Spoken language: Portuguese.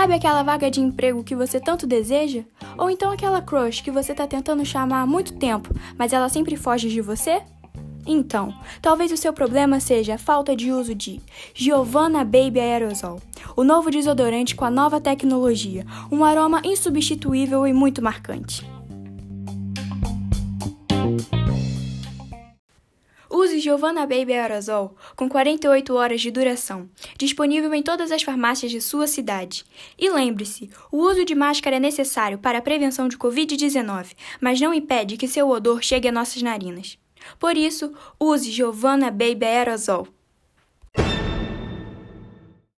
Sabe aquela vaga de emprego que você tanto deseja? Ou então aquela crush que você está tentando chamar há muito tempo, mas ela sempre foge de você? Então, talvez o seu problema seja a falta de uso de Giovanna Baby Aerosol, o novo desodorante com a nova tecnologia, um aroma insubstituível e muito marcante. Use Giovanna Baby Aerosol com 48 horas de duração, disponível em todas as farmácias de sua cidade. E lembre-se, o uso de máscara é necessário para a prevenção de Covid-19, mas não impede que seu odor chegue a nossas narinas. Por isso, use Giovanna Baby Aerosol.